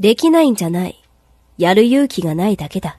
できないんじゃない。やる勇気がないだけだ。